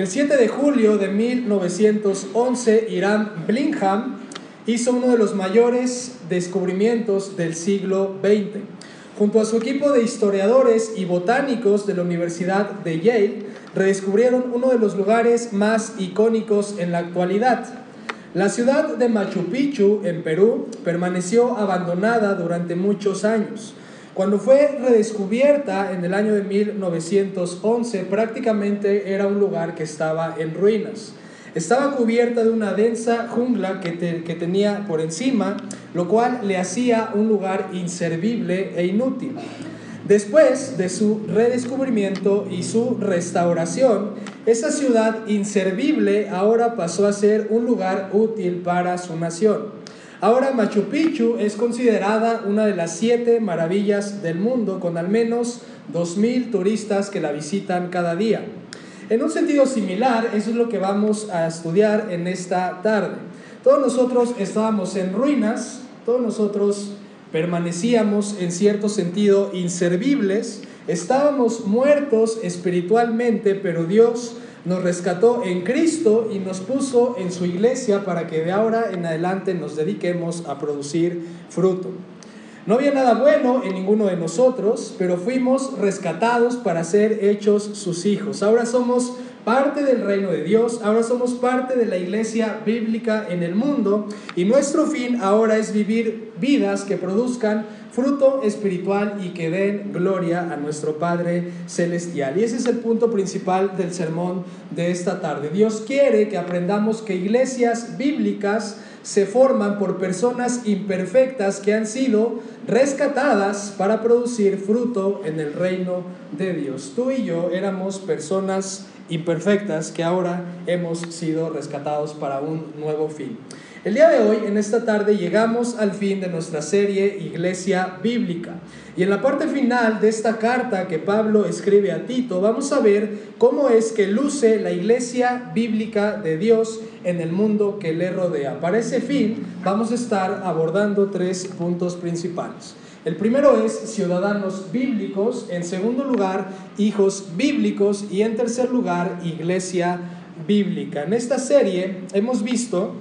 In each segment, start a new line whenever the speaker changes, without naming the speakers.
El 7 de julio de 1911, Irán Blingham hizo uno de los mayores descubrimientos del siglo XX. Junto a su equipo de historiadores y botánicos de la Universidad de Yale, redescubrieron uno de los lugares más icónicos en la actualidad. La ciudad de Machu Picchu, en Perú, permaneció abandonada durante muchos años. Cuando fue redescubierta en el año de 1911, prácticamente era un lugar que estaba en ruinas. Estaba cubierta de una densa jungla que, que, tenía por encima, lo cual le hacía un lugar inservible e inútil. Después de su redescubrimiento y su restauración, esa ciudad inservible ahora pasó a ser un lugar útil para su nación. Ahora Machu Picchu es considerada una de las siete maravillas del mundo, con al menos 2.000 turistas que la visitan cada día. En un sentido similar, eso es lo que vamos a estudiar en esta tarde. Todos nosotros estábamos en ruinas, todos nosotros permanecíamos en cierto sentido inservibles, estábamos muertos espiritualmente, pero Dios nos rescató en Cristo y nos puso en su iglesia para que de ahora en adelante nos dediquemos a producir fruto. No había nada bueno en ninguno de nosotros, pero fuimos rescatados para ser hechos sus hijos. Ahora somos parte del reino de Dios, ahora somos parte de la iglesia bíblica en el mundo y nuestro fin ahora es vivir vidas que produzcan fruto espiritual y que den gloria a nuestro Padre Celestial. Y ese es el punto principal del sermón de esta tarde. Dios quiere que aprendamos que iglesias bíblicas se forman por personas imperfectas que han sido rescatadas para producir fruto en el reino de Dios. Tú y yo éramos personas imperfectas que ahora hemos sido rescatados para un nuevo fin. El día de hoy, en esta tarde, llegamos al fin de nuestra serie Iglesia Bíblica. Y en la parte final de esta carta que Pablo escribe a Tito, vamos a ver cómo es que luce la iglesia bíblica de Dios en el mundo que le rodea. Para ese fin, vamos a estar abordando tres puntos principales. El primero es ciudadanos bíblicos, en segundo lugar, hijos bíblicos y en tercer lugar, iglesia bíblica. En esta serie hemos visto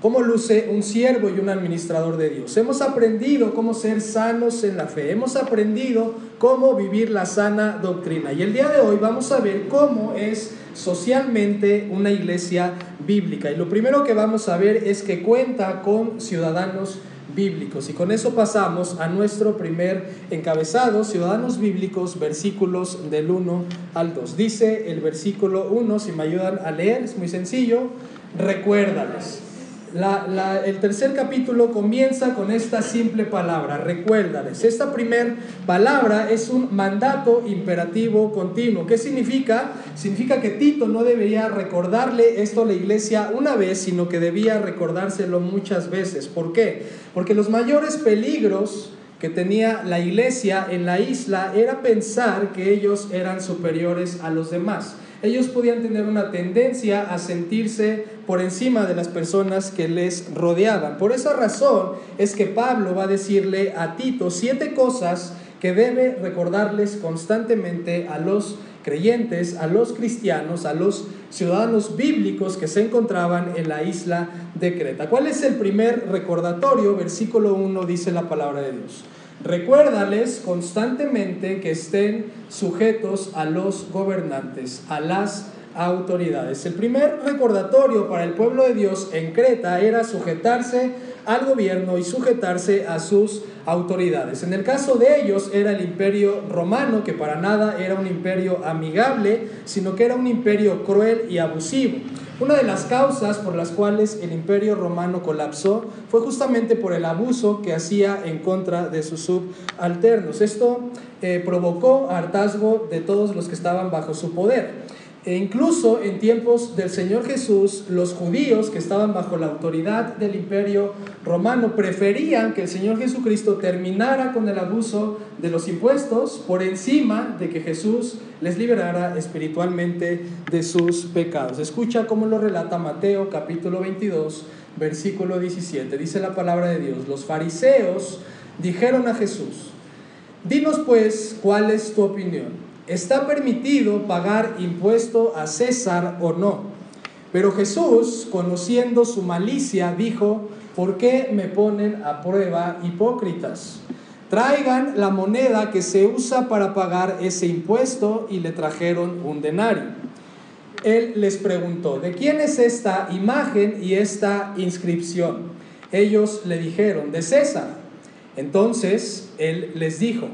cómo luce un siervo y un administrador de Dios. Hemos aprendido cómo ser sanos en la fe. Hemos aprendido cómo vivir la sana doctrina. Y el día de hoy vamos a ver cómo es socialmente una iglesia bíblica. Y lo primero que vamos a ver es que cuenta con ciudadanos bíblicos. Y con eso pasamos a nuestro primer encabezado, ciudadanos bíblicos, versículos del 1 al 2. Dice el versículo 1, si me ayudan a leer, es muy sencillo, recuérdales el tercer capítulo comienza con esta simple palabra, recuérdales. Esta primera palabra es un mandato imperativo continuo. ¿Qué significa? Significa que Tito no debería recordarle esto a la iglesia una vez, sino que debía recordárselo muchas veces. ¿Por qué? Porque los mayores peligros que tenía la iglesia en la isla era pensar que ellos eran superiores a los demás ellos podían tener una tendencia a sentirse por encima de las personas que les rodeaban. Por esa razón es que Pablo va a decirle a Tito siete cosas que debe recordarles constantemente a los creyentes, a los cristianos, a los ciudadanos bíblicos que se encontraban en la isla de Creta. ¿Cuál es el primer recordatorio? Versículo 1 dice la palabra de Dios. Recuérdales constantemente que estén sujetos a los gobernantes, a las autoridades. El primer recordatorio para el pueblo de Dios en Creta era sujetarse al gobierno y sujetarse a sus autoridades. En el caso de ellos era el imperio romano, que para nada era un imperio amigable, sino que era un imperio cruel y abusivo. Una de las causas por las cuales el imperio romano colapsó fue justamente por el abuso que hacía en contra de sus subalternos. Esto eh, provocó hartazgo de todos los que estaban bajo su poder. E incluso en tiempos del Señor Jesús, los judíos que estaban bajo la autoridad del imperio romano preferían que el Señor Jesucristo terminara con el abuso de los impuestos por encima de que Jesús les liberara espiritualmente de sus pecados. Escucha cómo lo relata Mateo capítulo 22, versículo 17. Dice la palabra de Dios, los fariseos dijeron a Jesús, dinos pues cuál es tu opinión ¿está permitido pagar impuesto a César o no? Pero Jesús, conociendo su malicia, dijo, ¿por qué me ponen a prueba hipócritas? Traigan la moneda que se usa para pagar ese impuesto y le trajeron un denario. Él les preguntó, ¿de quién es esta imagen y esta inscripción? Ellos le dijeron, de César. Entonces él les dijo,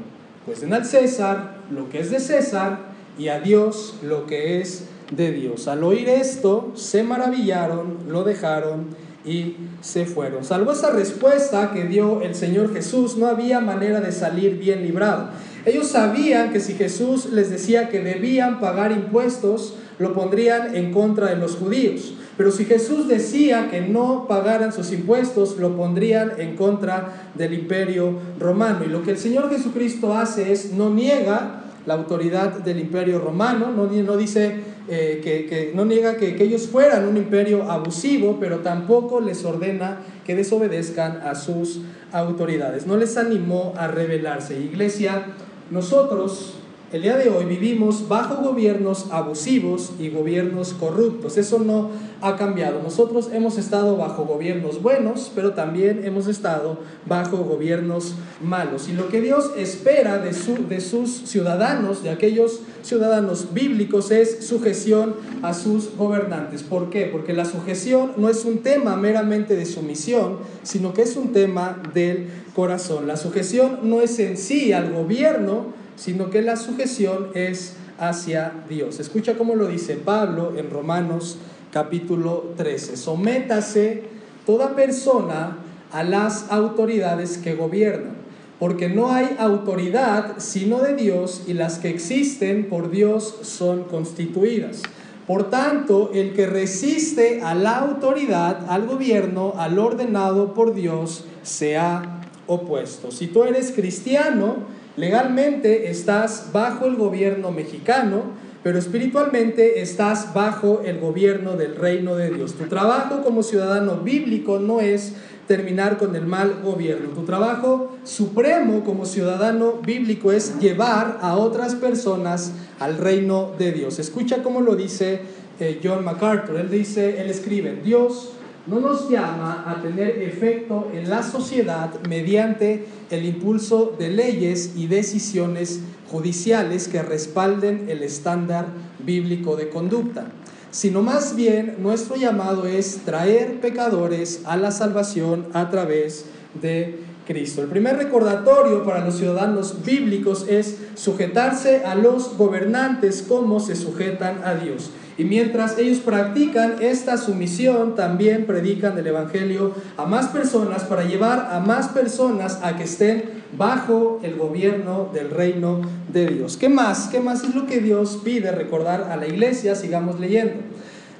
pues den al César lo que es de César y a Dios lo que es de Dios. Al oír esto, se maravillaron, lo dejaron y se fueron. Salvo esa respuesta que dio el Señor Jesús, no había manera de salir bien librado. Ellos sabían que si Jesús les decía que debían pagar impuestos, lo pondrían en contra de los judíos. Pero si Jesús decía que no pagaran sus impuestos, lo pondrían en contra del imperio romano. Y lo que el Señor Jesucristo hace es no niega la autoridad del imperio romano, no, no dice eh, que, no niega que, que ellos fueran un imperio abusivo, pero tampoco les ordena que desobedezcan a sus autoridades. No les animó a rebelarse. Iglesia, nosotros el día de hoy vivimos bajo gobiernos abusivos y gobiernos corruptos. Eso no ha cambiado. Nosotros hemos estado bajo gobiernos buenos, pero también hemos estado bajo gobiernos malos. Y lo que Dios espera de, de sus ciudadanos, de aquellos ciudadanos bíblicos, es sujeción a sus gobernantes. ¿Por qué? Porque la sujeción no es un tema meramente de sumisión, sino que es un tema del corazón. La sujeción no es en sí al gobierno, sino que la sujeción es hacia Dios. Escucha cómo lo dice Pablo en Romanos capítulo 13. Sométase toda persona a las autoridades que gobiernan, porque no hay autoridad sino de Dios y las que existen por Dios son constituidas. Por tanto, el que resiste a la autoridad, al gobierno, al ordenado por Dios, se ha opuesto. Si tú eres cristiano, Legalmente estás bajo el gobierno mexicano, pero espiritualmente estás bajo el gobierno del reino de Dios. Tu trabajo como ciudadano bíblico no es terminar con el mal gobierno. Tu trabajo supremo como ciudadano bíblico es llevar a otras personas al reino de Dios. Escucha cómo lo dice eh, John MacArthur. Él dice, él escribe, Dios no nos llama a tener efecto en la sociedad mediante el impulso de leyes y decisiones judiciales que respalden el estándar bíblico de conducta, sino más bien nuestro llamado es traer pecadores a la salvación a través de Cristo. El primer recordatorio para los ciudadanos bíblicos es sujetarse a los gobernantes como se sujetan a Dios. Y mientras ellos practican esta sumisión, también predican el Evangelio a más personas para llevar a más personas a que estén bajo el gobierno del reino de Dios. ¿Qué más? ¿Qué más es lo que Dios pide recordar a la iglesia? Sigamos leyendo.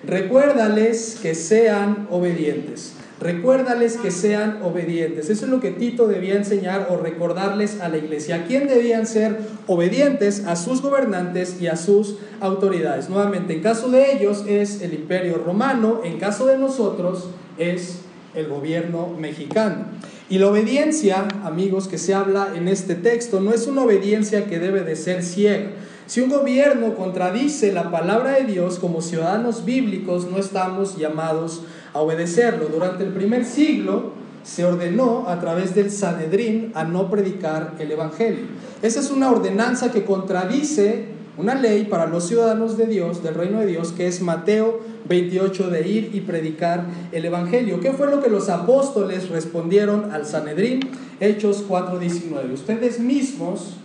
Recuérdales que sean obedientes. Recuérdales que sean obedientes. Eso es lo que Tito debía enseñar o recordarles a la iglesia. ¿A quién debían ser obedientes? A sus gobernantes y a sus autoridades. Nuevamente, en caso de ellos es el imperio romano, en caso de nosotros es el gobierno mexicano. Y la obediencia, amigos, que se habla en este texto, no es una obediencia que debe de ser ciega. Si un gobierno contradice la palabra de Dios como ciudadanos bíblicos, no estamos llamados a obedecerlo. Durante el primer siglo se ordenó a través del Sanedrín a no predicar el Evangelio. Esa es una ordenanza que contradice una ley para los ciudadanos de Dios, del reino de Dios, que es Mateo 28 de ir y predicar el Evangelio. ¿Qué fue lo que los apóstoles respondieron al Sanedrín? Hechos 4:19. Ustedes mismos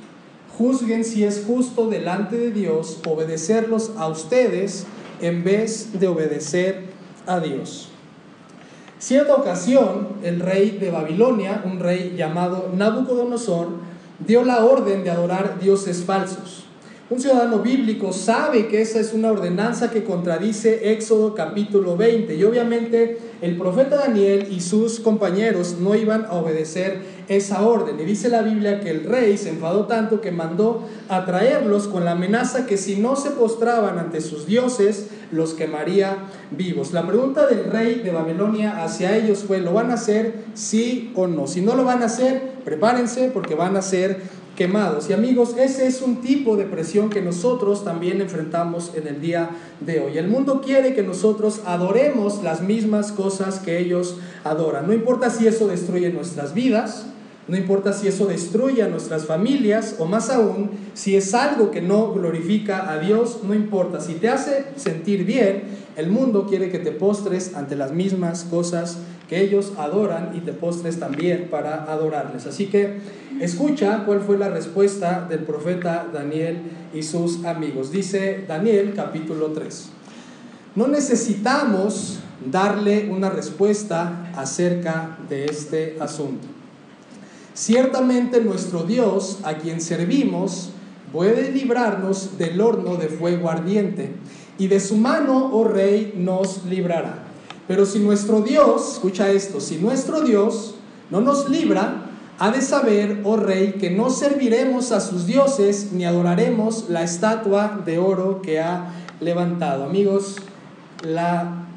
juzguen si es justo delante de Dios obedecerlos a ustedes en vez de obedecer a Dios. Cierta ocasión, el rey de Babilonia, un rey llamado Nabucodonosor, dio la orden de adorar dioses falsos. Un ciudadano bíblico sabe que esa es una ordenanza que contradice Éxodo capítulo 20 y obviamente el profeta Daniel y sus compañeros no iban a obedecer esa orden. Y dice la Biblia que el rey se enfadó tanto que mandó a traerlos con la amenaza que si no se postraban ante sus dioses, los quemaría vivos. La pregunta del rey de Babilonia hacia ellos fue, ¿lo van a hacer sí o no? Si no lo van a hacer, prepárense porque van a ser quemados. Y amigos, ese es un tipo de presión que nosotros también enfrentamos en el día de hoy. El mundo quiere que nosotros adoremos las mismas cosas que ellos adoran. No importa si eso destruye nuestras vidas, no importa si eso destruye a nuestras familias o más aún, si es algo que no glorifica a Dios, no importa. Si te hace sentir bien, el mundo quiere que te postres ante las mismas cosas que ellos adoran y te postres también para adorarles. Así que escucha cuál fue la respuesta del profeta Daniel y sus amigos. Dice Daniel capítulo 3. No necesitamos darle una respuesta acerca de este asunto. Ciertamente nuestro Dios, a quien servimos, puede librarnos del horno de fuego ardiente, y de su mano, oh rey, nos librará. Pero si nuestro Dios, escucha esto, si nuestro Dios no nos libra, ha de saber, oh rey, que no serviremos a sus dioses ni adoraremos la estatua de oro que ha levantado. Amigos,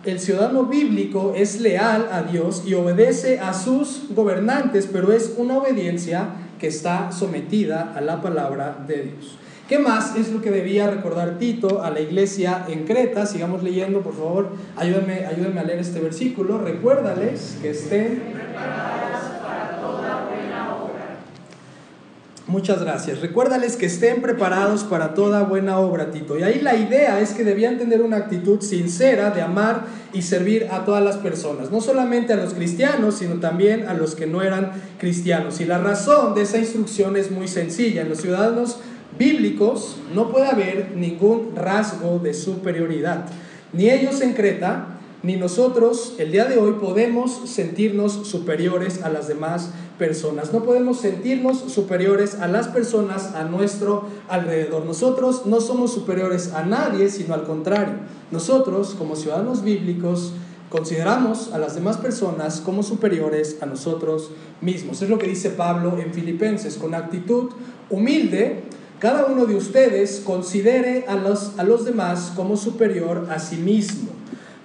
el ciudadano bíblico es leal a Dios y obedece a sus gobernantes, pero es una obediencia que está sometida a la palabra de Dios. ¿Qué más es lo que debía recordar Tito a la iglesia en Creta? Sigamos leyendo, por favor. Ayúdenme a leer este versículo. Recuérdales que estén Muchas gracias. Recuérdales que estén preparados para toda buena obra, Tito. Y ahí la idea es que debían tener una actitud sincera de amar y servir a todas las personas, no solamente a los cristianos, sino también a los que no eran cristianos. Y la razón de esa instrucción es muy sencilla. En los ciudadanos bíblicos no puede haber ningún rasgo de superioridad. Ni ellos en Creta, ni nosotros el día de hoy podemos sentirnos superiores a las demás personas. No podemos sentirnos superiores a las personas a nuestro alrededor. Nosotros no somos superiores a nadie, sino al contrario. Nosotros, como ciudadanos bíblicos, consideramos a las demás personas como superiores a nosotros mismos. Es lo que dice Pablo en Filipenses, con actitud humilde. Cada uno de ustedes considere a los, a los demás como superior a sí mismo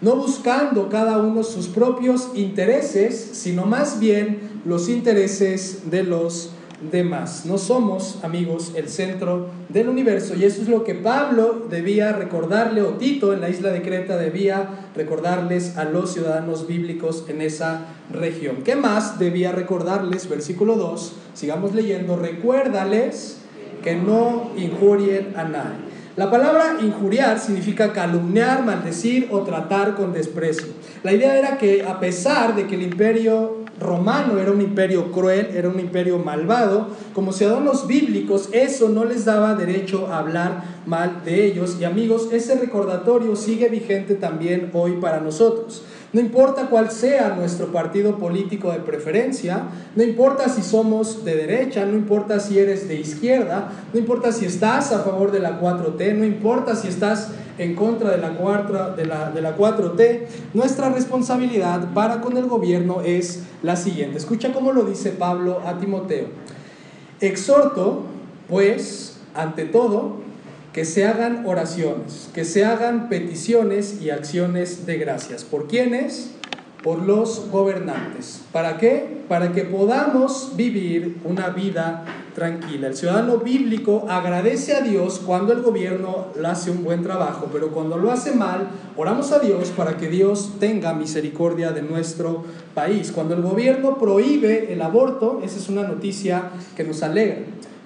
no buscando cada uno sus propios intereses, sino más bien los intereses de los demás. No somos, amigos, el centro del universo y eso es lo que Pablo debía recordarle, o Tito en la isla de Creta debía recordarles a los ciudadanos bíblicos en esa región. ¿Qué más debía recordarles? Versículo 2, sigamos leyendo, recuérdales que no injurien a nadie. La palabra injuriar significa calumniar, maldecir o tratar con desprecio. La idea era que a pesar de que el imperio romano era un imperio cruel, era un imperio malvado, como ciudadanos bíblicos, eso no les daba derecho a hablar mal de ellos. Y amigos, ese recordatorio sigue vigente también hoy para nosotros. No importa cuál sea nuestro partido político de preferencia, no importa si somos de derecha, no importa si eres de izquierda, no importa si estás a favor de la 4T, no importa si estás en contra de la, 4, de la, de la 4T, nuestra responsabilidad para con el gobierno es la siguiente. Escucha cómo lo dice Pablo a Timoteo. Exhorto, pues, ante todo, que se hagan oraciones, que se hagan peticiones y acciones de gracias. ¿Por quiénes? Por los gobernantes. ¿Para qué? Para que podamos vivir una vida tranquila. El ciudadano bíblico agradece a Dios cuando el gobierno hace un buen trabajo, pero cuando lo hace mal, oramos a Dios para que Dios tenga misericordia de nuestro país. Cuando el gobierno prohíbe el aborto, esa es una noticia que nos alegra.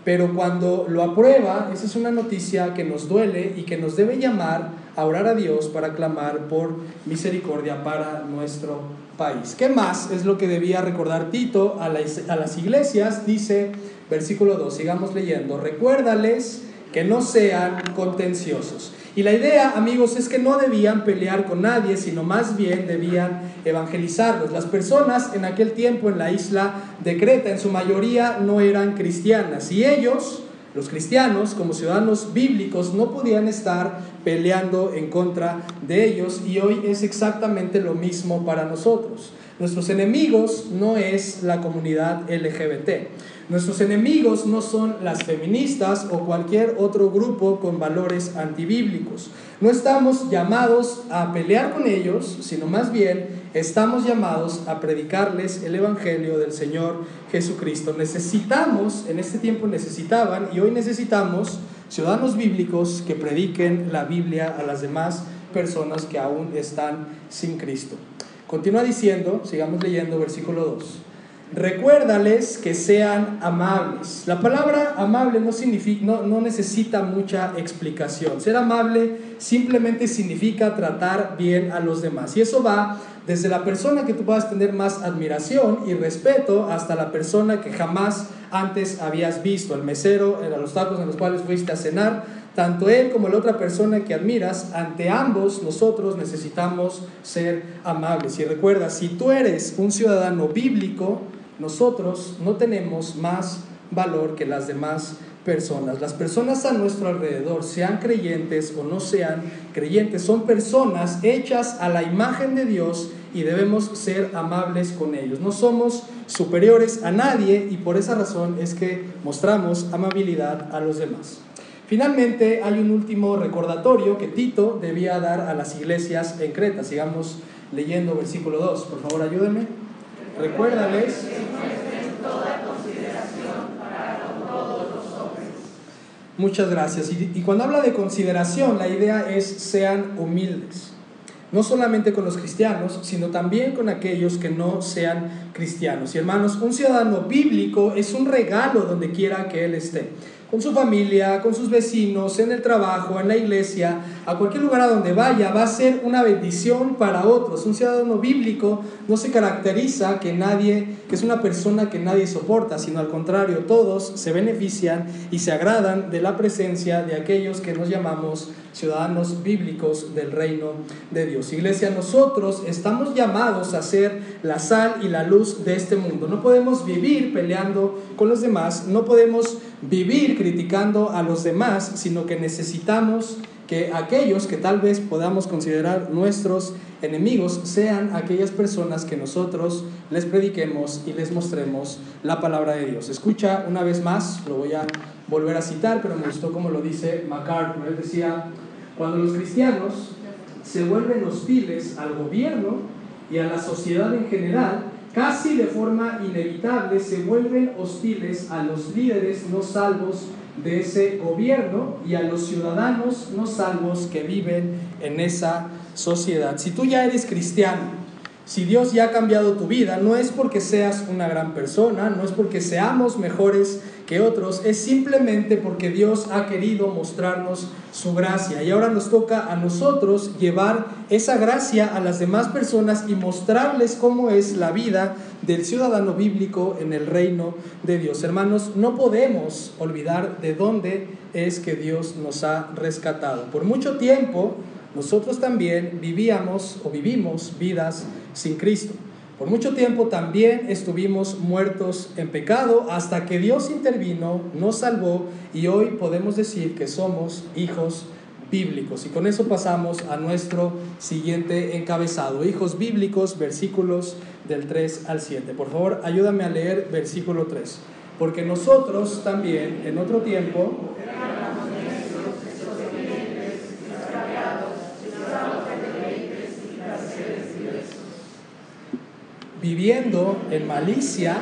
Pero cuando lo aprueba, esa es una noticia que nos duele y que nos debe llamar a orar a Dios para clamar por misericordia para nuestro país. ¿Qué más es lo que debía recordar Tito a las, iglesias? Dice versículo 2, sigamos leyendo, recuérdales que no sean contenciosos. Y la idea, amigos, es que no debían pelear con nadie, sino más bien debían evangelizarlos. Las personas en aquel tiempo en la isla de Creta, en su mayoría, no eran cristianas. Y ellos, los cristianos, como ciudadanos bíblicos, no podían estar peleando en contra de ellos. Y hoy es exactamente lo mismo para nosotros. Nuestros enemigos no es la comunidad LGBT. Nuestros enemigos no son las feministas o cualquier otro grupo con valores antibíblicos. No estamos llamados a pelear con ellos, sino más bien estamos llamados a predicarles el Evangelio del Señor Jesucristo. Necesitamos, en este tiempo necesitaban y hoy necesitamos ciudadanos bíblicos que prediquen la Biblia a las demás personas que aún están sin Cristo. Continúa diciendo, sigamos leyendo versículo 2. Recuérdales que sean amables. La palabra amable no, significa, no, no, necesita mucha explicación. Ser amable simplemente significa tratar bien a los demás. Y eso va desde la persona que tú puedas tener más admiración y respeto hasta la persona que jamás antes habías visto. El mesero, a los tacos en los cuales fuiste a cenar. Tanto él como la otra persona que admiras, ante ambos nosotros necesitamos ser amables. Y recuerda, si tú eres un ciudadano bíblico, nosotros no tenemos más valor que las demás personas. Las personas a nuestro alrededor, sean creyentes o no sean creyentes, son personas hechas a la imagen de Dios y debemos ser amables con ellos. No somos superiores a nadie y por esa razón es que mostramos amabilidad a los demás. Finalmente, hay un último recordatorio que Tito debía dar a las iglesias en Creta. Sigamos leyendo versículo 2. Por favor, ayúdenme. Recuérdales Muchas gracias. Y, cuando habla de consideración, la idea es sean humildes. No solamente con los cristianos, sino también con aquellos que no sean cristianos. Y hermanos, un ciudadano bíblico es un regalo donde quiera que él esté con su familia, con sus vecinos, en el trabajo, en la iglesia, a cualquier lugar a donde vaya, va a ser una bendición para otros. Un ciudadano bíblico no se caracteriza que nadie, que es una persona que nadie soporta, sino al contrario, todos se benefician y se agradan de la presencia de aquellos que nos llamamos ciudadanos bíblicos del reino de Dios. Iglesia, nosotros estamos llamados a ser la sal y la luz de este mundo. No podemos vivir peleando con los demás, no podemos vivir criticando a los demás, sino que necesitamos que aquellos que tal vez podamos considerar nuestros enemigos sean aquellas personas que nosotros les prediquemos y les mostremos la palabra de Dios. Escucha una vez más, lo voy a volver a citar, pero me gustó como lo dice MacArthur. Él decía, cuando los cristianos se vuelven hostiles al gobierno y a la sociedad en general, casi de forma inevitable se vuelven hostiles a los líderes no salvos de ese gobierno y a los ciudadanos no salvos que viven en esa sociedad. Si tú ya eres cristiano, si Dios ya ha cambiado tu vida, no es porque seas una gran persona, no es porque seamos mejores que otros, es simplemente porque Dios ha querido mostrarnos su gracia. Y ahora nos toca a nosotros llevar esa gracia a las demás personas y mostrarles cómo es la vida del ciudadano bíblico en el reino de Dios. Hermanos, no podemos olvidar de dónde es que Dios nos ha rescatado. Por mucho tiempo, nosotros también vivíamos o vivimos vidas sin Cristo. Por mucho tiempo también estuvimos muertos en pecado hasta que Dios intervino, nos salvó y hoy podemos decir que somos hijos bíblicos. Y con eso pasamos a nuestro siguiente encabezado. Hijos bíblicos, versículos del 3 al 7. Por favor, ayúdame a leer versículo 3. Porque nosotros también en otro tiempo viviendo en malicia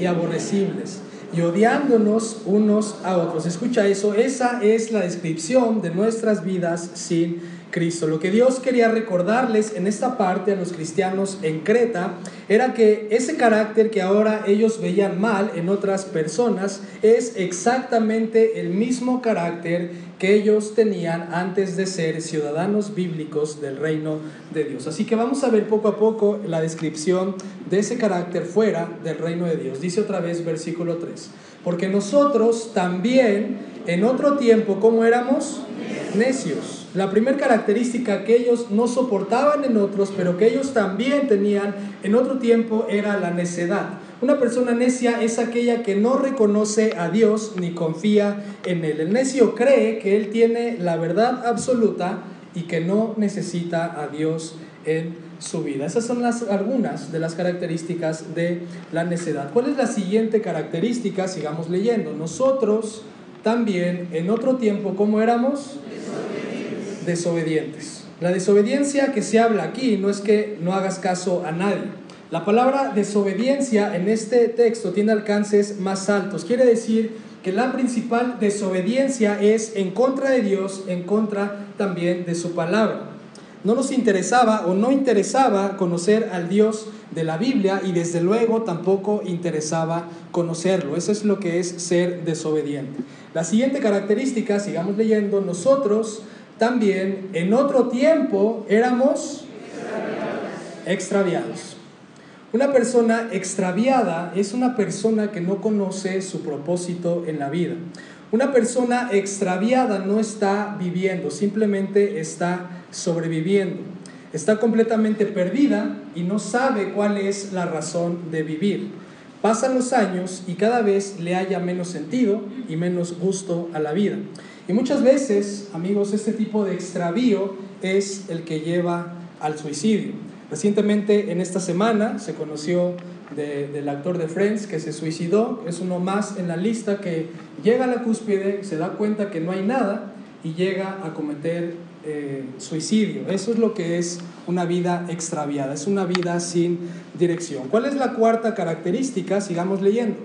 y aborrecibles y odiándonos unos a otros. Escucha eso, esa es la descripción de nuestras vidas sin Cristo. Lo que Dios quería recordarles en esta parte a los cristianos en Creta era que ese carácter que ahora ellos veían mal en otras personas es exactamente el mismo carácter que ellos tenían antes de ser ciudadanos bíblicos del reino de Dios. Así que vamos a ver poco a poco la descripción de ese carácter fuera del reino de Dios. Dice otra vez versículo 3. Porque nosotros también en otro tiempo, ¿cómo éramos? Necios la primera característica que ellos no soportaban en otros, pero que ellos también tenían en otro tiempo, era la necedad. Una persona necia es aquella que no reconoce a Dios ni confía en Él. El necio cree que Él tiene la verdad absoluta y que no necesita a Dios en su vida. Esas son las, algunas de las características de la necedad. ¿Cuál es la siguiente característica? Sigamos leyendo. Nosotros también en otro tiempo, ¿cómo éramos? Desobedientes. La desobediencia que se habla aquí no es que no hagas caso a nadie. La palabra desobediencia en este texto tiene alcances más altos. Quiere decir que la principal desobediencia es en contra de Dios, en contra también de su palabra. No nos interesaba o no interesaba conocer al Dios de la Biblia y desde luego tampoco interesaba conocerlo. Eso es lo que es ser desobediente. La siguiente característica, sigamos leyendo, nosotros también en otro tiempo éramos extraviados. Una persona extraviada es una persona que no conoce su propósito en la vida. Una persona extraviada no está viviendo, simplemente está sobreviviendo. Está completamente perdida y no sabe cuál es la razón de vivir. Pasan los años y cada vez le haya menos sentido y menos gusto a la vida. Y muchas veces, amigos, este tipo de extravío es el que lleva al suicidio. Recientemente, en esta semana, se conoció del actor de Friends que se suicidó. Es uno más en la lista que llega a la cúspide, se da cuenta que no hay nada y llega a cometer eh, suicidio. Eso es lo que es una vida extraviada, es una vida sin dirección. ¿Cuál es la cuarta característica? Sigamos leyendo.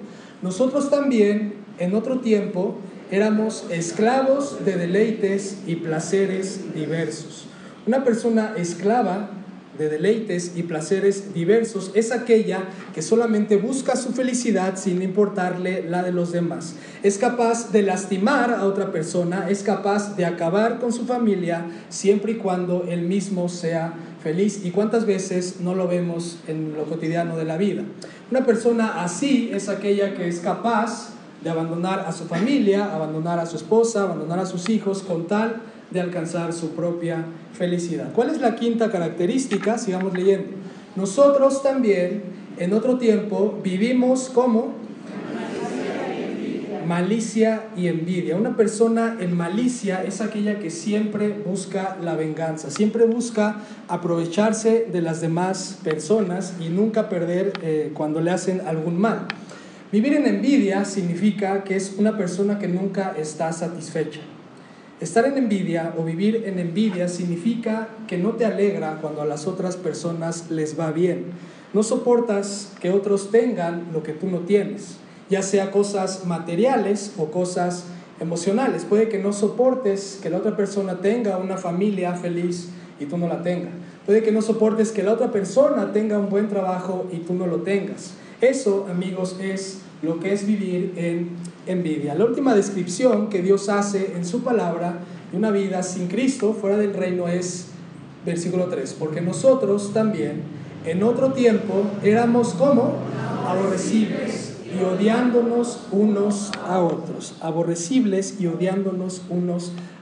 Nosotros también, en otro tiempo, éramos esclavos de deleites y placeres diversos. Una persona esclava de deleites y placeres diversos es aquella que solamente busca su felicidad sin importarle la de los demás. Es capaz de lastimar a otra persona, es capaz de acabar con su familia siempre y cuando él mismo sea feliz. ¿Y cuántas veces no lo vemos en lo cotidiano de la vida? Una persona así es aquella que es capaz de abandonar a su familia, abandonar a su esposa, abandonar a sus hijos con tal de alcanzar su propia felicidad. ¿Cuál es la quinta característica? Sigamos leyendo. Nosotros también en otro tiempo vivimos como malicia y envidia. Una persona en malicia es aquella que siempre busca la venganza, siempre busca aprovecharse de las demás personas y nunca perder eh, cuando le hacen algún mal. Vivir en envidia significa que es una persona que nunca está satisfecha. Estar en envidia o vivir en envidia significa que no te alegra cuando a las otras personas les va bien. No soportas que otros tengan lo que tú no tienes, ya sea cosas materiales o cosas emocionales. Puede que no soportes que la otra persona tenga una familia feliz y tú no la tengas. Puede que no soportes que la otra persona tenga un buen trabajo y tú no lo tengas. Eso, amigos, es lo que es vivir en envidia. La última descripción que Dios hace en su palabra de una vida sin Cristo fuera del reino es versículo 3, porque nosotros también en otro tiempo éramos como aborrecibles y odiándonos unos a otros, aborrecibles y odiándonos unos a otros.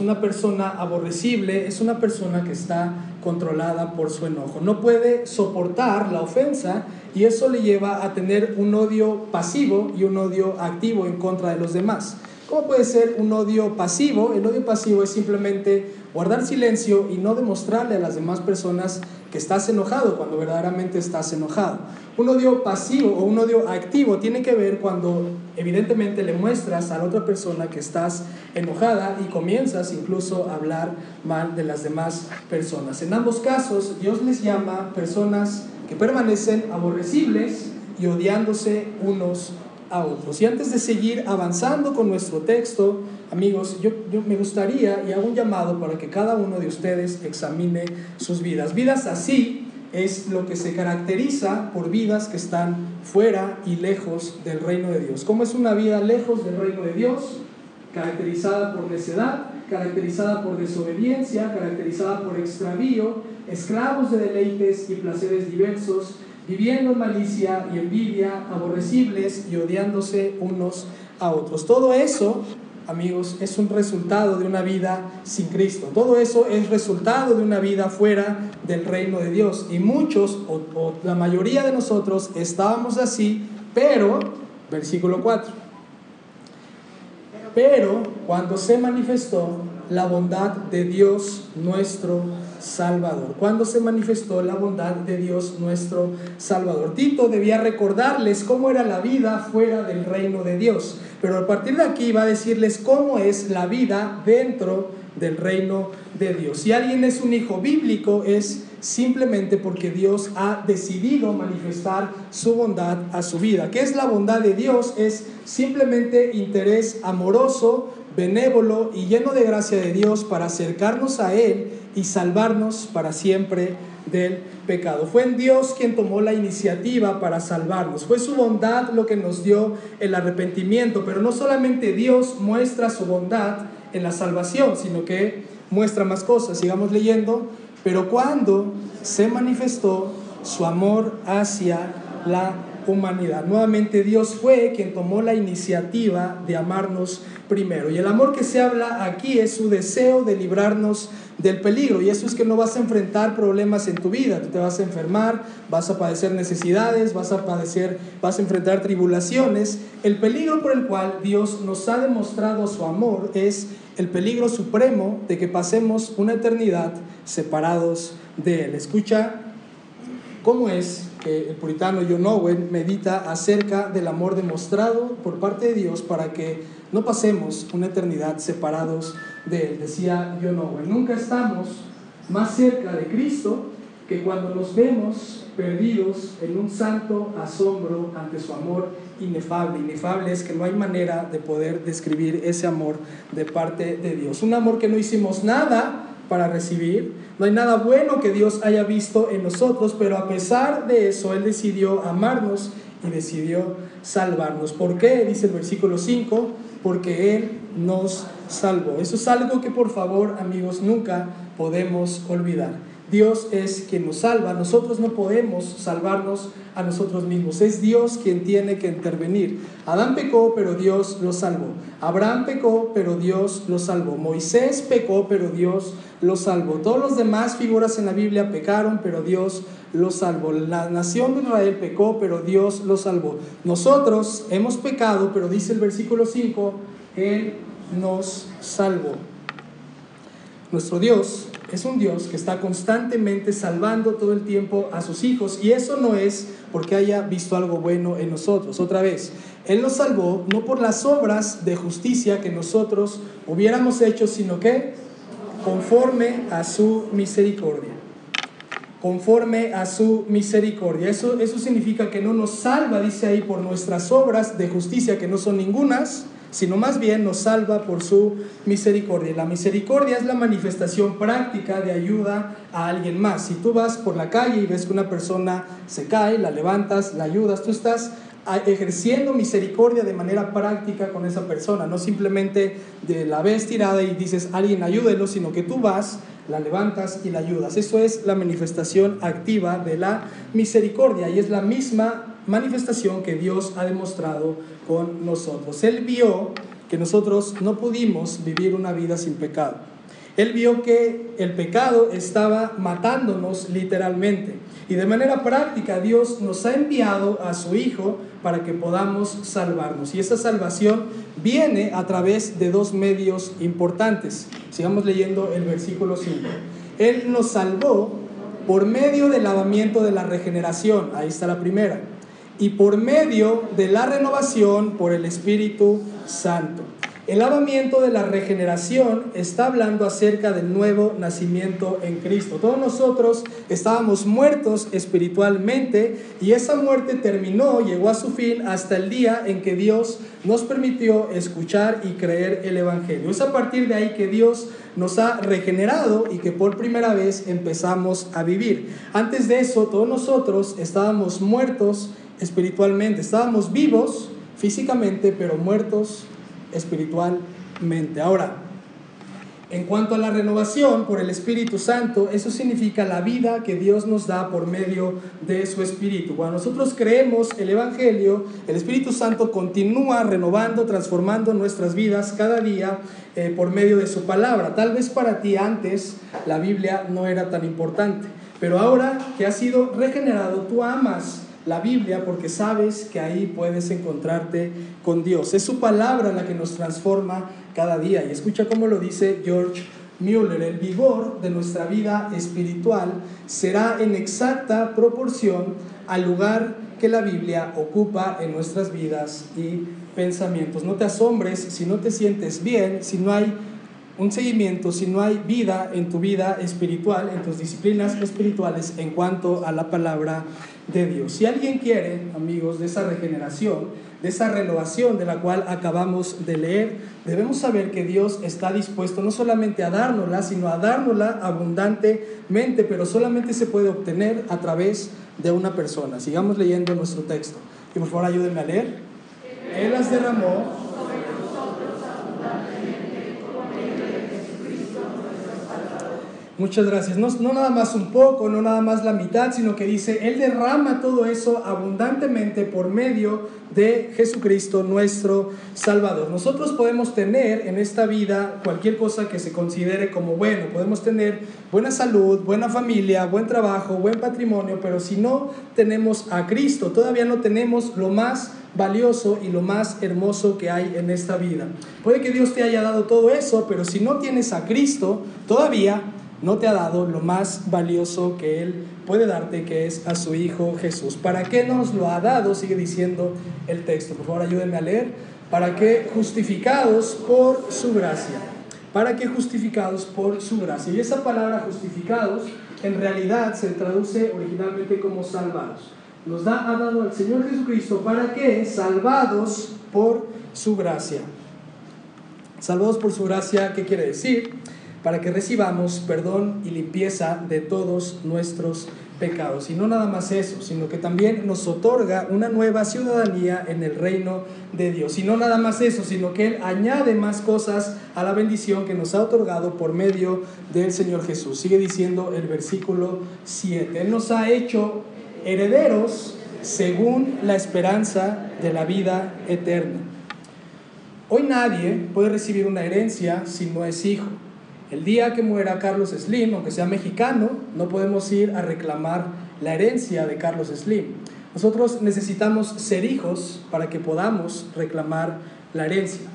Una persona aborrecible es una persona que está controlada por su enojo. No puede soportar la ofensa y eso le lleva a tener un odio pasivo y un odio activo en contra de los demás. ¿Cómo puede ser un odio pasivo? El odio pasivo es simplemente guardar silencio y no demostrarle a las demás personas que estás enojado cuando verdaderamente estás enojado. Un odio pasivo o un odio activo tiene que ver cuando evidentemente le muestras a la otra persona que estás enojada y comienzas incluso a hablar mal de las demás personas. En ambos casos, Dios les llama personas que permanecen aborrecibles y odiándose unos Y antes de seguir avanzando con nuestro texto, amigos, yo, yo, me gustaría y hago un llamado para que cada uno de ustedes examine sus vidas. Vidas así es lo que se caracteriza por vidas que están fuera y lejos del reino de Dios. ¿Cómo es una vida lejos del reino de Dios? Caracterizada por necedad, caracterizada por desobediencia, caracterizada por extravío, esclavos de deleites y placeres diversos, viviendo en malicia y envidia, aborrecibles y odiándose unos a otros. Todo eso, amigos, es un resultado de una vida sin Cristo. Todo eso es resultado de una vida fuera del reino de Dios. Y muchos, o, o la mayoría de nosotros, estábamos así, pero, versículo 4, pero cuando se manifestó la bondad de Dios nuestro Salvador. Cuando se manifestó la bondad de Dios nuestro Salvador. Tito debía recordarles cómo era la vida fuera del reino de Dios. Pero a partir de aquí va a decirles cómo es la vida dentro del reino de Dios. Si alguien es un hijo bíblico es simplemente porque Dios ha decidido manifestar su bondad a su vida. ¿Qué es la bondad de Dios? Es simplemente interés amoroso, benévolo y lleno de gracia de Dios para acercarnos a Él y salvarnos para siempre del pecado. Fue en Dios quien tomó la iniciativa para salvarnos. Fue su bondad lo que nos dio el arrepentimiento, pero no solamente Dios muestra su bondad en la salvación, sino que muestra más cosas. Sigamos leyendo pero cuando se manifestó su amor hacia la humanidad. Nuevamente Dios fue quien tomó la iniciativa de amarnos primero. Y el amor que se habla aquí es su deseo de librarnos del peligro. Y eso es que no vas a enfrentar problemas en tu vida. Tú te vas a enfermar, vas a padecer necesidades, vas a padecer, vas a enfrentar tribulaciones. El peligro por el cual Dios nos ha demostrado su amor es el peligro supremo de que pasemos una eternidad separados de Él. Escucha cómo es que el puritano John Owen medita acerca del amor demostrado por parte de Dios para que no pasemos una eternidad separados de Él. Decía John Owen, nunca estamos más cerca de Cristo que cuando nos vemos perdidos en un santo asombro ante su amor inefable. Inefable es que no hay manera de poder describir ese amor de parte de Dios. Un amor que no hicimos nada para recibir. No hay nada bueno que Dios haya visto en nosotros, pero a pesar de eso, Él decidió amarnos y decidió salvarnos. ¿Por qué? Dice el versículo 5, porque Él nos salvó. Eso es algo que por favor, amigos, nunca podemos olvidar. Dios es quien nos salva, nosotros no podemos salvarnos a nosotros mismos, es Dios quien tiene que intervenir. Adán pecó, pero Dios lo salvó. Abraham pecó, pero Dios lo salvó. Moisés pecó, pero Dios lo salvó. Todos los demás figuras en la Biblia pecaron, pero Dios lo salvó. La nación de Israel pecó, pero Dios lo salvó. Nosotros hemos pecado, pero dice el versículo 5, Él nos salvó. Nuestro Dios es un Dios que está constantemente salvando todo el tiempo a sus hijos y eso no es porque haya visto algo bueno en nosotros. Otra vez, Él nos salvó no por las obras de justicia que nosotros hubiéramos hecho, sino que conforme a su misericordia. Conforme a su misericordia. Eso, eso significa que no nos salva, dice ahí, por nuestras obras de justicia, que no son ningunas, sino más bien nos salva por su misericordia. La misericordia es la manifestación práctica de ayuda a alguien más. Si tú vas por la calle y ves que una persona se cae, la levantas, la ayudas, tú estás ejerciendo misericordia de manera práctica con esa persona, no simplemente de la ves tirada y dices, alguien ayúdelo, sino que tú vas, la levantas y la ayudas. Eso es la manifestación activa de la misericordia y es la misma manifestación que Dios ha demostrado con nosotros. Él vio que nosotros no pudimos vivir una vida sin pecado. Él vio que el pecado estaba matándonos literalmente. Y de manera práctica Dios nos ha enviado a su Hijo para que podamos salvarnos. Y esa salvación viene a través de dos medios importantes. Sigamos leyendo el versículo 5. Él nos salvó por medio del lavamiento de la regeneración. Ahí está la primera y por medio de la renovación por el Espíritu Santo. El lavamiento de la regeneración está hablando acerca del nuevo nacimiento en Cristo. Todos nosotros estábamos muertos espiritualmente y esa muerte terminó, llegó a su fin hasta el día en que Dios nos permitió escuchar y creer el Evangelio. Es a partir de ahí que Dios nos ha regenerado y que por primera vez empezamos a vivir. Antes de eso, todos nosotros estábamos muertos espiritualmente. Estábamos vivos físicamente, pero muertos espiritualmente. Ahora, en cuanto a la renovación por el Espíritu Santo, eso significa la vida que Dios nos da por medio de su Espíritu. Cuando nosotros creemos el Evangelio, el Espíritu Santo continúa renovando, transformando nuestras vidas cada día eh, por medio de su palabra. Tal vez para ti antes la Biblia no era tan importante, pero ahora que has sido regenerado, tú amas la Biblia porque sabes que ahí puedes encontrarte con Dios. Es su palabra la que nos transforma cada día. Y escucha cómo lo dice George Müller, el vigor de nuestra vida espiritual será en exacta proporción al lugar que la Biblia ocupa en nuestras vidas y pensamientos. No te asombres si no te sientes bien, si no hay un seguimiento, si no hay vida en tu vida espiritual, en tus disciplinas espirituales en cuanto a la palabra de Dios. Si alguien quiere, amigos, de esa regeneración, de esa renovación de la cual acabamos de leer, debemos saber que Dios está dispuesto no solamente a dárnosla, sino a dárnosla abundantemente, pero solamente se puede obtener a través de una persona. Sigamos leyendo nuestro texto. Y por favor ayúdenme a leer. Él las derramó Muchas gracias. No, no, nada más un poco, no nada más la mitad, sino que dice, Él derrama todo eso abundantemente por medio de Jesucristo, nuestro Salvador. Nosotros podemos tener en esta vida cualquier cosa que se considere como bueno. Podemos tener buena salud, buena familia, buen trabajo, buen patrimonio, pero si no tenemos a Cristo, todavía no tenemos lo más valioso y lo más hermoso que hay en esta vida. Puede que Dios te haya dado todo eso, pero si no tienes a Cristo, todavía no te ha dado lo más valioso que Él puede darte, que es a su Hijo Jesús. ¿Para qué nos lo ha dado? Sigue diciendo el texto. Por favor, ayúdenme a leer. Para que justificados por su gracia. Para que justificados por su gracia. Y esa palabra justificados en realidad se traduce originalmente como salvados. Nos da, ha dado al Señor Jesucristo para que salvados por su gracia. Salvados por su gracia, ¿qué quiere decir? Para que recibamos perdón y limpieza de todos nuestros pecados. Y no nada más eso, sino que también nos otorga una nueva ciudadanía en el reino de Dios. Y no nada más eso, sino que Él añade más cosas a la bendición que nos ha otorgado por medio del Señor Jesús. Sigue diciendo el versículo 7. Él nos ha hecho herederos según la esperanza de la vida eterna. Hoy nadie puede recibir una herencia si no es hijo. El día que muera Carlos Slim, aunque sea mexicano, no podemos ir a reclamar la herencia de Carlos Slim. Nosotros necesitamos ser hijos para que podamos reclamar la herencia.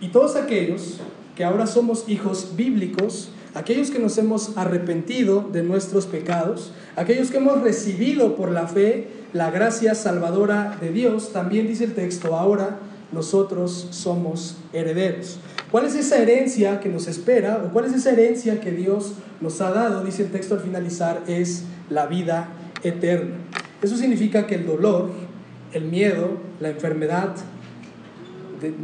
Y todos aquellos que ahora somos hijos bíblicos, aquellos que nos hemos arrepentido de nuestros pecados, aquellos que hemos recibido por la fe la gracia salvadora de Dios, también dice el texto, ahora nosotros somos herederos. ¿Cuál es esa herencia que nos espera o cuál es esa herencia que Dios nos ha dado? Dice el texto al finalizar, es la vida eterna. Eso significa que el dolor, el miedo, la enfermedad,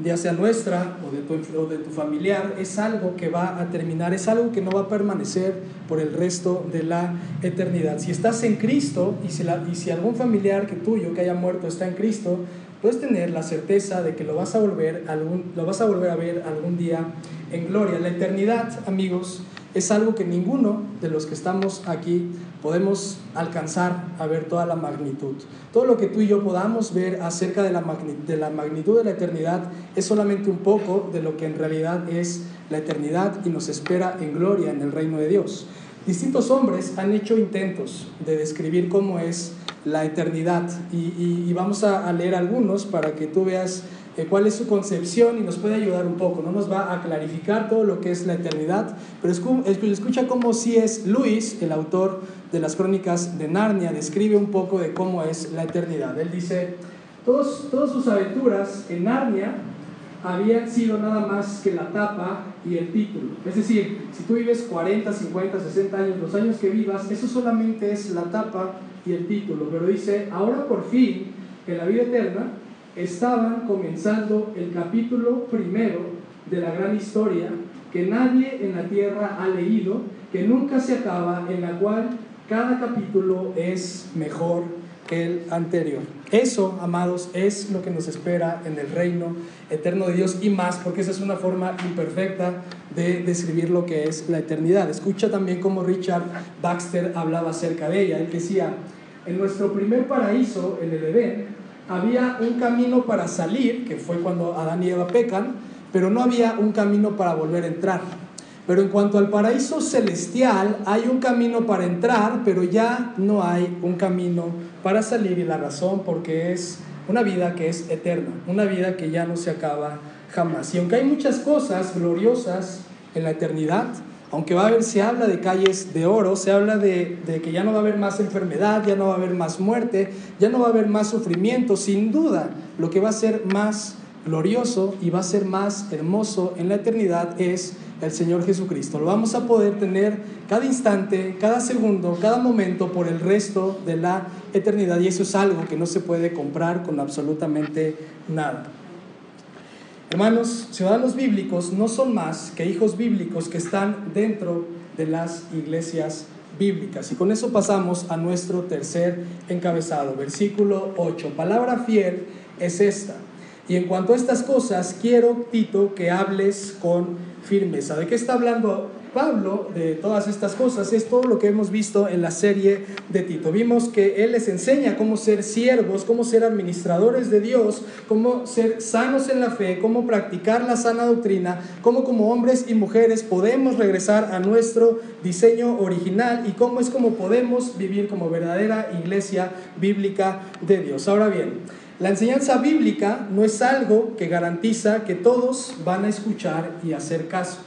ya sea nuestra o de, tu, de tu familiar, es algo que va a terminar, es algo que no va a permanecer por el resto de la eternidad. Si estás en Cristo y si, y si algún familiar que tuyo que haya muerto está en Cristo, puedes tener la certeza de que lo vas a volver, algún, lo vas a, volver a ver algún día en gloria. La eternidad, amigos, es algo que ninguno de los que estamos aquí podemos alcanzar a ver toda la magnitud. Todo lo que tú y yo podamos ver acerca de la, de la magnitud de la eternidad es solamente un poco de lo que en realidad es la eternidad y nos espera en gloria en el reino de Dios. Distintos hombres han hecho intentos de describir cómo es la eternidad. Y, vamos a, leer algunos para que tú veas eh, cuál es su concepción y nos puede ayudar un poco. No nos va a clarificar todo lo que es la eternidad, pero escucha cómo si es Luis, el autor de las crónicas de Narnia, describe un poco de cómo es la eternidad. Él dice, todos, todas sus aventuras en Narnia habían sido nada más que la tapa y el título. Es decir, si tú vives 40, 50, 60 años, los años que vivas, eso solamente es la tapa y el título, pero dice, ahora por fin, en la vida eterna, estaban comenzando el capítulo primero de la gran historia que nadie en la tierra ha leído, que nunca se acaba, en la cual cada capítulo es mejor el anterior. Eso, amados, es lo que nos espera en el reino eterno de Dios y más, porque esa es una forma imperfecta de describir lo que es la eternidad. Escucha también cómo Richard Baxter hablaba acerca de ella. Él decía, en nuestro primer paraíso, en el Edén, había un camino para salir, que fue cuando Adán y Eva pecan, pero no había un camino para volver a entrar. Pero en cuanto al paraíso celestial, hay un camino para entrar, pero ya no hay un camino para salir. Y la razón porque es una vida que es eterna, una vida que ya no se acaba jamás. Y aunque hay muchas cosas gloriosas en la eternidad, aunque va a haber, se habla de calles de oro, se habla de, de, que ya no va a haber más enfermedad, ya no va a haber más muerte, ya no va a haber más sufrimiento, sin duda lo que va a ser más glorioso y va a ser más hermoso en la eternidad es el Señor Jesucristo. Lo vamos a poder tener cada instante, cada segundo, cada momento por el resto de la eternidad y eso es algo que no se puede comprar con absolutamente nada. Hermanos, ciudadanos bíblicos no son más que hijos bíblicos que están dentro de las iglesias bíblicas. Y con eso pasamos a nuestro tercer encabezado, versículo 8. Palabra fiel es esta. Y en cuanto a estas cosas, quiero, Tito, que hables con firmeza. ¿De qué está hablando Pablo de todas estas cosas? Es todo lo que hemos visto en la serie de Tito. Vimos que él les enseña cómo ser siervos, cómo ser administradores de Dios, cómo ser sanos en la fe, cómo practicar la sana doctrina, cómo como hombres y mujeres podemos regresar a nuestro diseño original y cómo es como podemos vivir como verdadera iglesia bíblica de Dios. Ahora bien, la enseñanza bíblica no es algo que garantiza que todos van a escuchar y hacer caso.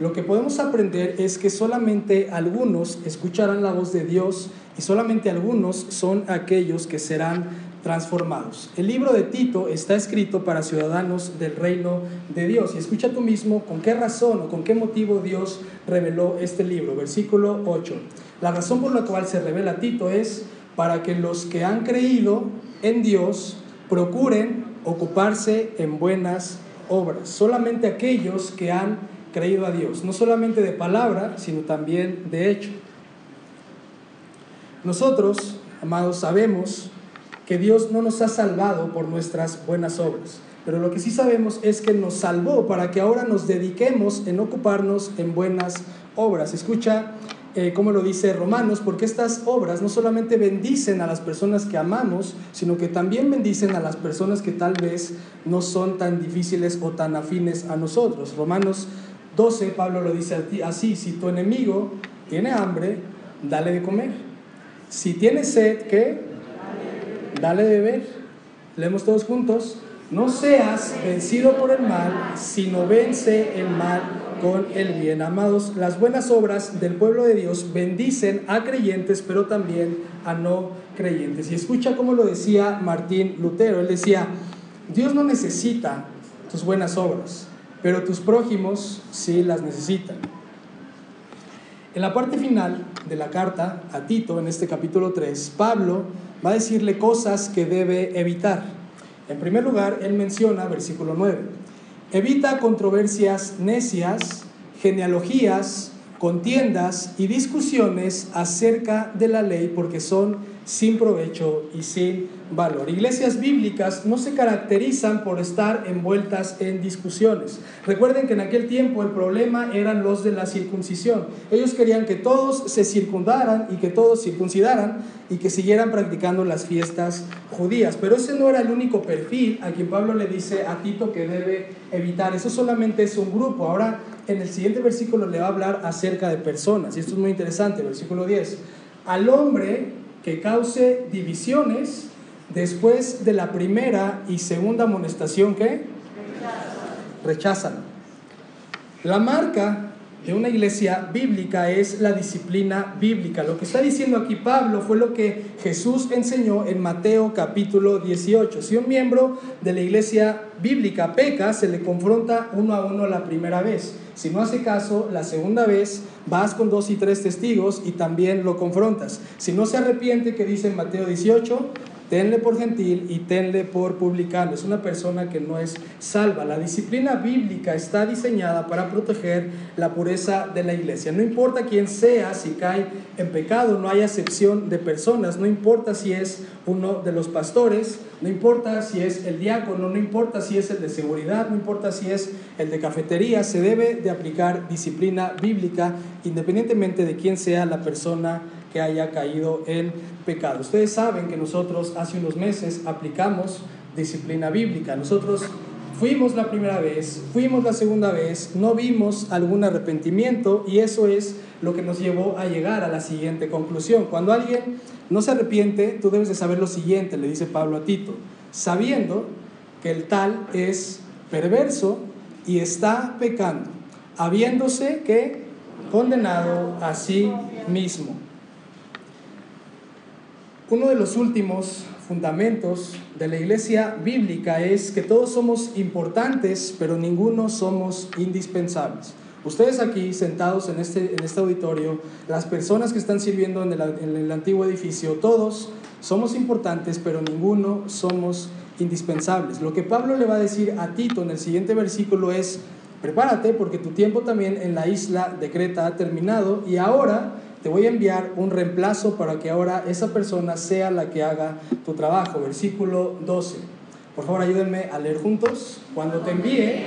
Lo que podemos aprender es que solamente algunos escucharán la voz de Dios y solamente algunos son aquellos que serán transformados. El libro de Tito está escrito para ciudadanos del reino de Dios. Y escucha tú mismo con qué razón o con qué motivo Dios reveló este libro. Versículo 8. La razón por la cual se revela Tito es para que los que han creído en Dios procuren ocuparse en buenas obras. Solamente aquellos que han creído a Dios, no solamente de palabra, sino también de hecho. Nosotros, amados, sabemos que Dios no nos ha salvado por nuestras buenas obras, pero lo que sí sabemos es que nos salvó para que ahora nos dediquemos en ocuparnos en buenas obras. Escucha eh, como lo dice Romanos, porque estas obras no solamente bendicen a las personas que amamos, sino que también bendicen a las personas que tal vez no son tan difíciles o tan afines a nosotros. Romanos 12, Pablo lo dice así, si tu enemigo tiene hambre, dale de comer. Si tiene sed, ¿qué? Dale de beber. Leemos todos juntos. No seas vencido por el mal, sino vence el mal con el bien. Amados, las buenas obras del pueblo de Dios bendicen a creyentes, pero también a no creyentes. Y escucha cómo lo decía Martín Lutero. Él decía, Dios no necesita tus buenas obras, pero tus prójimos sí las necesitan. En la parte final de la carta a Tito, en este capítulo 3, Pablo va a decirle cosas que debe evitar. En primer lugar, él menciona, versículo 9, Evita controversias necias, genealogías, contiendas y discusiones acerca de la ley porque son sin provecho y sin valor. Iglesias bíblicas no se caracterizan por estar envueltas en discusiones. Recuerden que en aquel tiempo el problema eran los de la circuncisión. Ellos querían que todos se circundaran y que todos circuncidaran y que siguieran practicando las fiestas judías. Pero ese no era el único perfil a quien Pablo le dice a Tito que debe evitar. Eso solamente es un grupo. Ahora en el siguiente versículo le va a hablar acerca de personas. Y esto es muy interesante, versículo 10. Al hombre que cause divisiones después de la primera y segunda amonestación que rechazan. La marca de una iglesia bíblica es la disciplina bíblica. Lo que está diciendo aquí Pablo fue lo que Jesús enseñó en Mateo capítulo 18. Si un miembro de la iglesia bíblica peca, se le confronta uno a uno la primera vez. Si no hace caso, la segunda vez vas con dos y tres testigos y también lo confrontas. Si no se arrepiente, que dice en Mateo 18, tenle por gentil y tenle por publicano. Es una persona que no es salva. La disciplina bíblica está diseñada para proteger la pureza de la iglesia. No importa quién sea, si cae en pecado, no hay acepción de personas. No importa si es uno de los pastores, no importa si es el diácono, no importa si es el de seguridad, no importa si es el de cafetería. Se debe de aplicar disciplina bíblica independientemente de quién sea la persona que haya caído en pecado. Ustedes saben que nosotros hace unos meses aplicamos disciplina bíblica. Nosotros fuimos la primera vez, fuimos la segunda vez, no vimos algún arrepentimiento y eso es lo que nos llevó a llegar a la siguiente conclusión. Cuando alguien no se arrepiente, tú debes de saber lo siguiente, le dice Pablo a Tito, sabiendo que el tal es perverso y está pecando, habiéndose que condenado a sí mismo. Uno de los últimos fundamentos de la iglesia bíblica es que todos somos importantes, pero ninguno somos indispensables. Ustedes aquí sentados en este, en este auditorio, las personas que están sirviendo en el, en el antiguo edificio, todos somos importantes, pero ninguno somos indispensables. Lo que Pablo le va a decir a Tito en el siguiente versículo es, prepárate porque tu tiempo también en la isla de Creta ha terminado y ahora te voy a enviar un reemplazo para que ahora esa persona sea la que haga tu trabajo. Versículo 12. Por favor, ayúdenme a leer juntos. Cuando te envíe...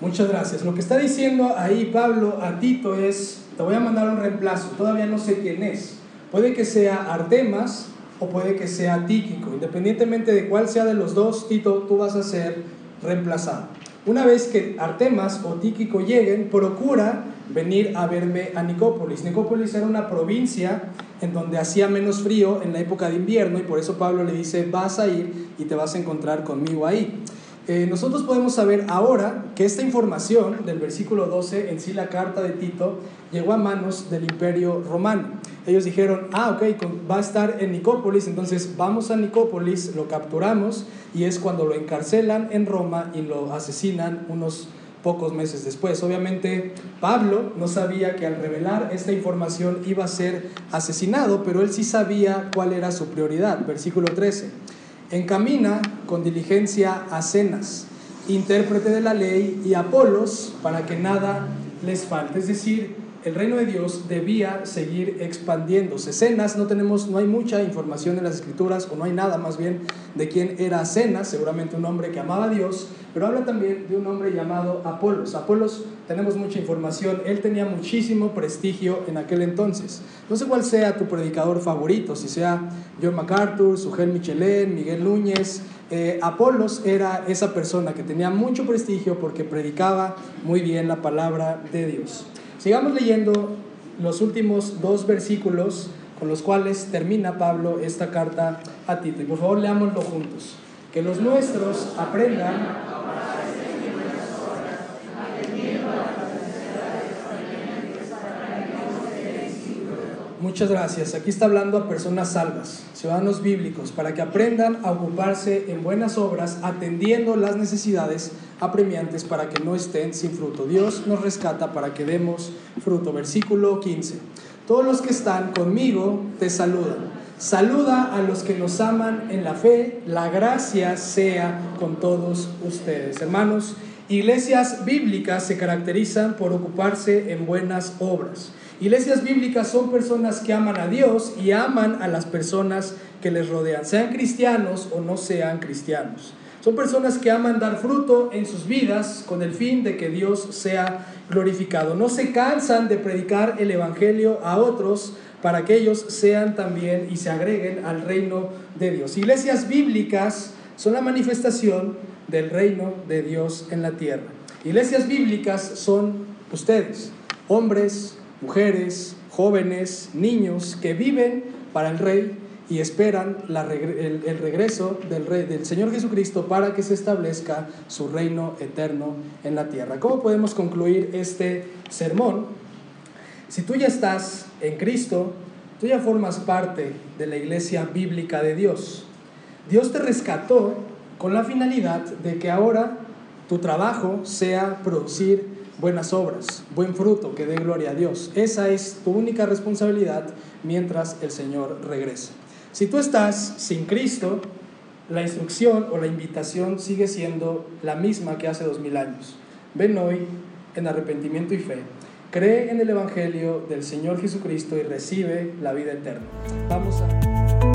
Muchas gracias. Lo que está diciendo ahí Pablo a Tito es, te voy a mandar un reemplazo, todavía no sé quién es. Puede que sea Artemas o puede que sea Tíquico. Independientemente de cuál sea de los dos, Tito, tú vas a ser reemplazado. Una vez que Artemas o Tíquico lleguen, procura venir a verme a Nicópolis. Nicópolis era una provincia en donde hacía menos frío en la época de invierno y por eso Pablo le dice, vas a ir y te vas a encontrar conmigo ahí. Eh, nosotros podemos saber ahora que esta información del versículo 12, en sí la carta de Tito, llegó a manos del imperio romano. Ellos dijeron, ah, ok, va a estar en Nicópolis, entonces vamos a Nicópolis, lo capturamos y es cuando lo encarcelan en Roma y lo asesinan unos pocos meses después. Obviamente Pablo no sabía que al revelar esta información iba a ser asesinado, pero él sí sabía cuál era su prioridad. Versículo 13. Encamina con diligencia a Cenas, intérprete de la ley, y Apolos, para que nada les falte. Es decir, el reino de Dios debía seguir expandiéndose. Cenas, no tenemos, no hay mucha información en las escrituras, o no hay nada más bien de quién era Cenas, seguramente un hombre que amaba a Dios, pero habla también de un hombre llamado Apolos. Apolos, tenemos mucha información, él tenía muchísimo prestigio en aquel entonces. No sé cuál sea tu predicador favorito, si sea John MacArthur, Sugel Michelén, Miguel Núñez. Eh, Apolos era esa persona que tenía mucho prestigio porque predicaba muy bien la palabra de Dios. Sigamos leyendo los últimos dos versículos con los cuales termina Pablo esta carta a Tito. Y por favor leámoslo juntos. Que los nuestros aprendan Muchas gracias. Aquí está hablando a personas salvas, ciudadanos bíblicos, para que aprendan a ocuparse en buenas obras, atendiendo las necesidades apremiantes para que no estén sin fruto. Dios nos rescata para que demos fruto. Versículo 15. Todos los que están conmigo te saludan. Saluda a los que nos aman en la fe. La gracia sea con todos ustedes. Hermanos, iglesias bíblicas se caracterizan por ocuparse en buenas obras. Iglesias bíblicas son personas que aman a Dios y aman a las personas que les rodean, sean cristianos o no sean cristianos. Son personas que aman dar fruto en sus vidas con el fin de que Dios sea glorificado. No se cansan de predicar el Evangelio a otros para que ellos sean también y se agreguen al reino de Dios. Iglesias bíblicas son la manifestación del reino de Dios en la tierra. Iglesias bíblicas son ustedes, hombres, mujeres, jóvenes, niños que viven para el Rey y esperan el, regreso del, rey, del Señor Jesucristo para que se establezca su reino eterno en la tierra. ¿Cómo podemos concluir este sermón? Si tú ya estás en Cristo, tú ya formas parte de la iglesia bíblica de Dios. Dios te rescató con la finalidad de que ahora tu trabajo sea producir buenas obras, buen fruto que dé gloria a Dios. Esa es tu única responsabilidad mientras el Señor regresa. Si tú estás sin Cristo, la instrucción o la invitación sigue siendo la misma que hace dos mil años. Ven hoy en arrepentimiento y fe. Cree en el Evangelio del Señor Jesucristo y recibe la vida eterna. Vamos a...